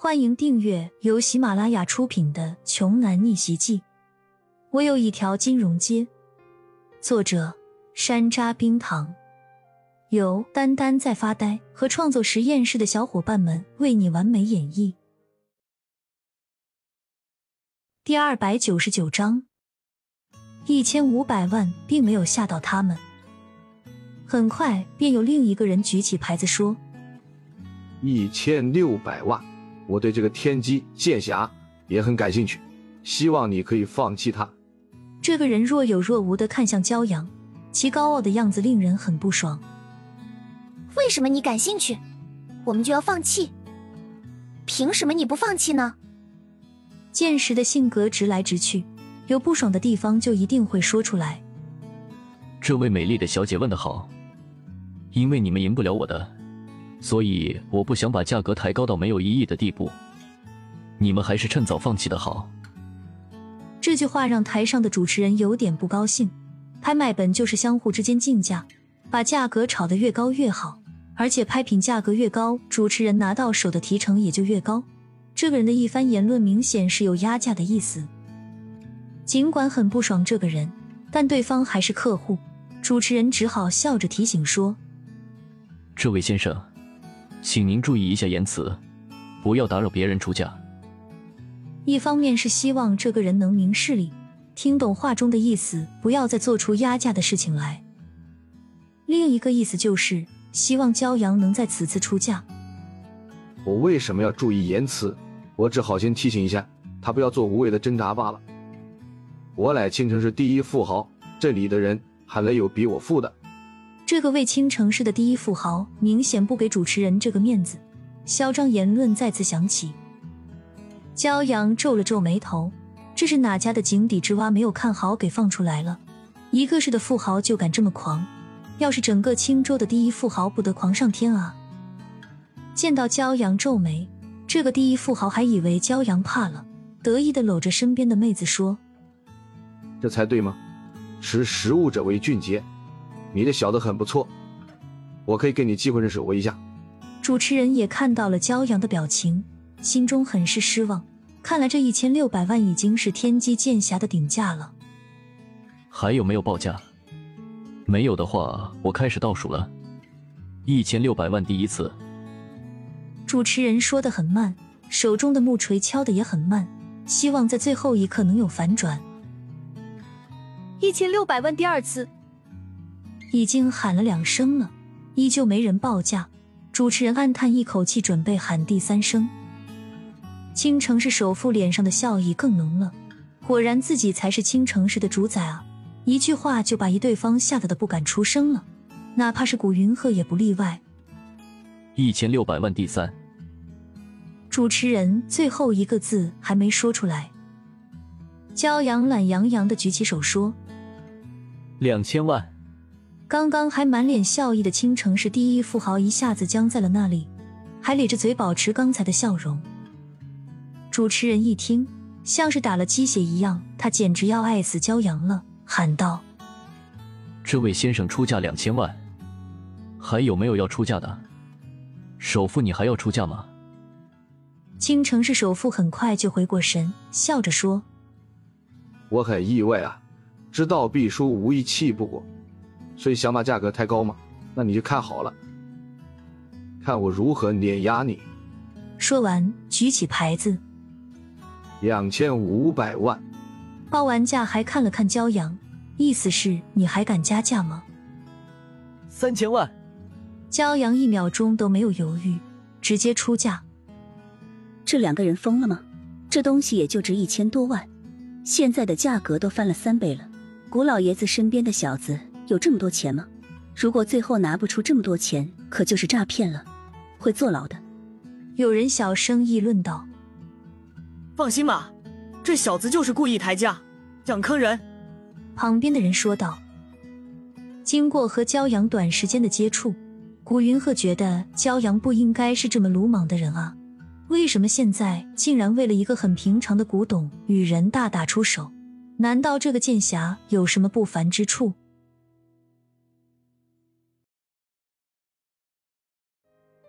欢迎订阅由喜马拉雅出品的《穷男逆袭记》。我有一条金融街。作者：山楂冰糖，由丹丹在发呆和创作实验室的小伙伴们为你完美演绎。第二百九十九章，一千五百万并没有吓到他们。很快便有另一个人举起牌子说：“一千六百万。”我对这个天机剑侠也很感兴趣，希望你可以放弃他。这个人若有若无的看向骄阳，其高傲的样子令人很不爽。为什么你感兴趣，我们就要放弃？凭什么你不放弃呢？剑石的性格直来直去，有不爽的地方就一定会说出来。这位美丽的小姐问的好，因为你们赢不了我的。所以我不想把价格抬高到没有意义的地步，你们还是趁早放弃的好。这句话让台上的主持人有点不高兴。拍卖本就是相互之间竞价，把价格炒得越高越好，而且拍品价格越高，主持人拿到手的提成也就越高。这个人的一番言论明显是有压价的意思。尽管很不爽这个人，但对方还是客户，主持人只好笑着提醒说：“这位先生。”请您注意一下言辞，不要打扰别人出价。一方面是希望这个人能明事理，听懂话中的意思，不要再做出压价的事情来；另一个意思就是希望骄阳能在此次出价。我为什么要注意言辞？我只好先提醒一下他，不要做无谓的挣扎罢了。我乃青城市第一富豪，这里的人还没有比我富的。这个卫青城市的第一富豪明显不给主持人这个面子，嚣张言论再次响起。骄阳皱了皱眉头，这是哪家的井底之蛙没有看好给放出来了？一个市的富豪就敢这么狂，要是整个青州的第一富豪不得狂上天啊！见到骄阳皱眉，这个第一富豪还以为骄阳怕了，得意的搂着身边的妹子说：“这才对吗？识时务者为俊杰。”你这小子很不错，我可以给你机会认识我一下。主持人也看到了骄阳的表情，心中很是失望。看来这一千六百万已经是天机剑侠的顶价了。还有没有报价？没有的话，我开始倒数了。一千六百万第一次。主持人说的很慢，手中的木锤敲的也很慢，希望在最后一刻能有反转。一千六百万第二次。已经喊了两声了，依旧没人报价。主持人暗叹一口气，准备喊第三声。青城市首富脸上的笑意更浓了，果然自己才是青城市的主宰啊！一句话就把一对方吓得的不敢出声了，哪怕是古云鹤也不例外。一千六百万第三。主持人最后一个字还没说出来，骄阳懒洋洋的举起手说：“两千万。”刚刚还满脸笑意的青城市第一富豪一下子僵在了那里，还咧着嘴保持刚才的笑容。主持人一听，像是打了鸡血一样，他简直要爱死骄阳了，喊道：“这位先生出价两千万，还有没有要出价的？首富，你还要出价吗？”青城市首富很快就回过神，笑着说：“我很意外啊，知道必输无疑气不过。”所以想把价格抬高吗？那你就看好了，看我如何碾压你！说完，举起牌子，两千五百万。报完价还看了看骄阳，意思是你还敢加价吗？三千万。骄阳一秒钟都没有犹豫，直接出价。这两个人疯了吗？这东西也就值一千多万，现在的价格都翻了三倍了。古老爷子身边的小子。有这么多钱吗？如果最后拿不出这么多钱，可就是诈骗了，会坐牢的。有人小声议论道：“放心吧，这小子就是故意抬价，想坑人。”旁边的人说道：“经过和骄阳短时间的接触，古云鹤觉得骄阳不应该是这么鲁莽的人啊！为什么现在竟然为了一个很平常的古董与人大打出手？难道这个剑侠有什么不凡之处？”